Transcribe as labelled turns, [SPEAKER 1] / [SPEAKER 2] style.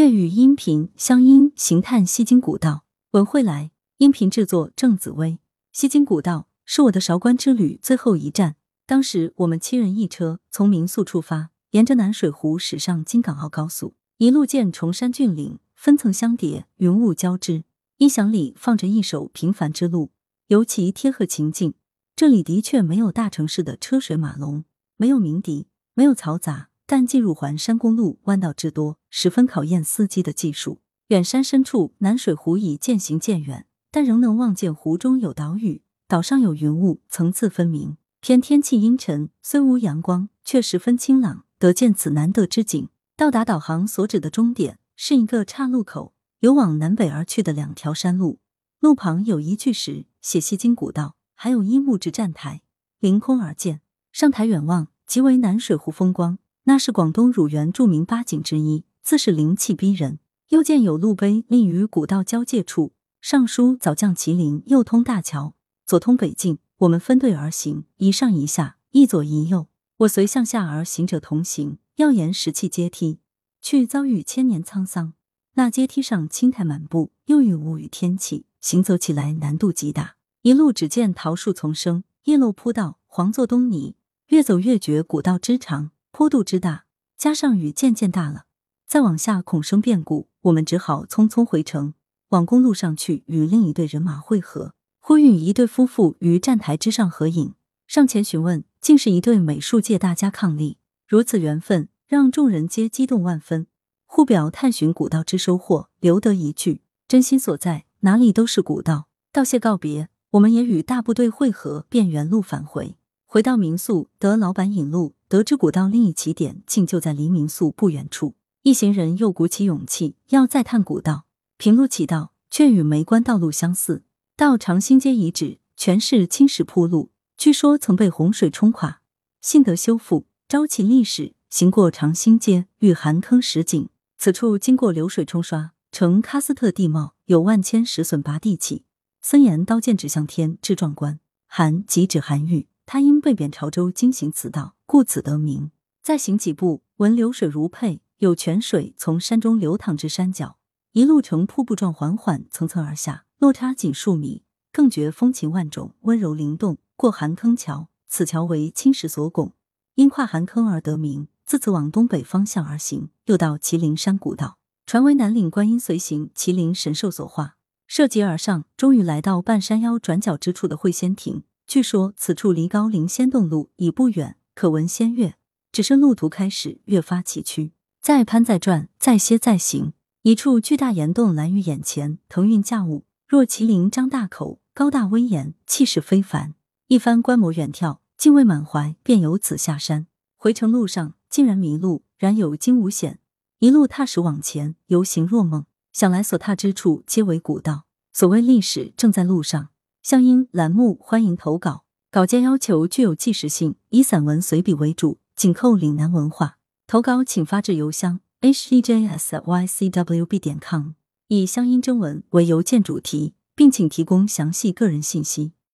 [SPEAKER 1] 粤语音频乡音行探西京古道，文慧来，音频制作郑紫薇。西京古道是我的韶关之旅最后一站。当时我们七人一车从民宿出发，沿着南水湖驶上京港澳高速，一路见崇山峻岭，分层相叠，云雾交织。音响里放着一首《平凡之路》，尤其贴合情境。这里的确没有大城市的车水马龙，没有鸣笛，没有嘈杂。但进入环山公路，弯道之多，十分考验司机的技术。远山深处，南水湖已渐行渐远，但仍能望见湖中有岛屿，岛上有云雾，层次分明。偏天气阴沉，虽无阳光，却十分清朗，得见此难得之景。到达导航所指的终点是一个岔路口，有往南北而去的两条山路，路旁有一巨石写西京古道，还有一木质站台，凌空而建。上台远望，即为南水湖风光。那是广东乳源著名八景之一，自是灵气逼人。又见有路碑立于古道交界处，上书“早降麒麟，右通大桥，左通北境”。我们分队而行，一上一下，一左一右。我随向下而行者同行，要沿石砌阶梯去，遭遇千年沧桑。那阶梯上青苔满布，又遇无雨天气，行走起来难度极大。一路只见桃树丛生，叶落铺道，黄作东泥。越走越觉古道之长。坡度之大，加上雨渐渐大了，再往下恐生变故，我们只好匆匆回城，往公路上去与另一队人马会合。忽遇一对夫妇于站台之上合影，上前询问，竟是一对美术界大家伉俪。如此缘分，让众人皆激动万分，互表探寻古道之收获，留得一句：真心所在，哪里都是古道。道谢告别，我们也与大部队会合，便原路返回。回到民宿，得老板引路。得知古道另一起点竟就在离民宿不远处，一行人又鼓起勇气要再探古道。平路起道却与梅关道路相似，到长兴街遗址全是青石铺路，据说曾被洪水冲垮，幸得修复，昭其历史。行过长兴街，遇寒坑石井，此处经过流水冲刷，呈喀斯特地貌，有万千石笋拔地起，森严刀剑指向天，至壮观。寒即指韩愈。他因被贬潮州，经行此道，故此得名。再行几步，闻流水如沛，有泉水从山中流淌至山脚，一路呈瀑布状缓缓层层而下，落差仅数米，更觉风情万种，温柔灵动。过寒坑桥，此桥为青石所拱，因跨寒坑而得名。自此往东北方向而行，又到麒麟山古道，传为南岭观音随行麒麟神兽所化。涉级而上，终于来到半山腰转角之处的会仙亭。据说此处离高陵仙洞路已不远，可闻仙乐。只是路途开始越发崎岖，再攀再转，再歇再行。一处巨大岩洞拦于眼前，腾云驾雾，若麒麟张大口，高大威严，气势非凡。一番观摩远眺，敬畏满怀，便由此下山。回程路上竟然迷路，然有惊无险，一路踏实往前，游行若梦。想来所踏之处皆为古道，所谓历史正在路上。乡音栏目欢迎投稿，稿件要求具有纪实性，以散文随笔为主，紧扣岭南文化。投稿请发至邮箱 h e j s y c w b 点 com，以乡音征文为邮件主题，并请提供详细个人信息。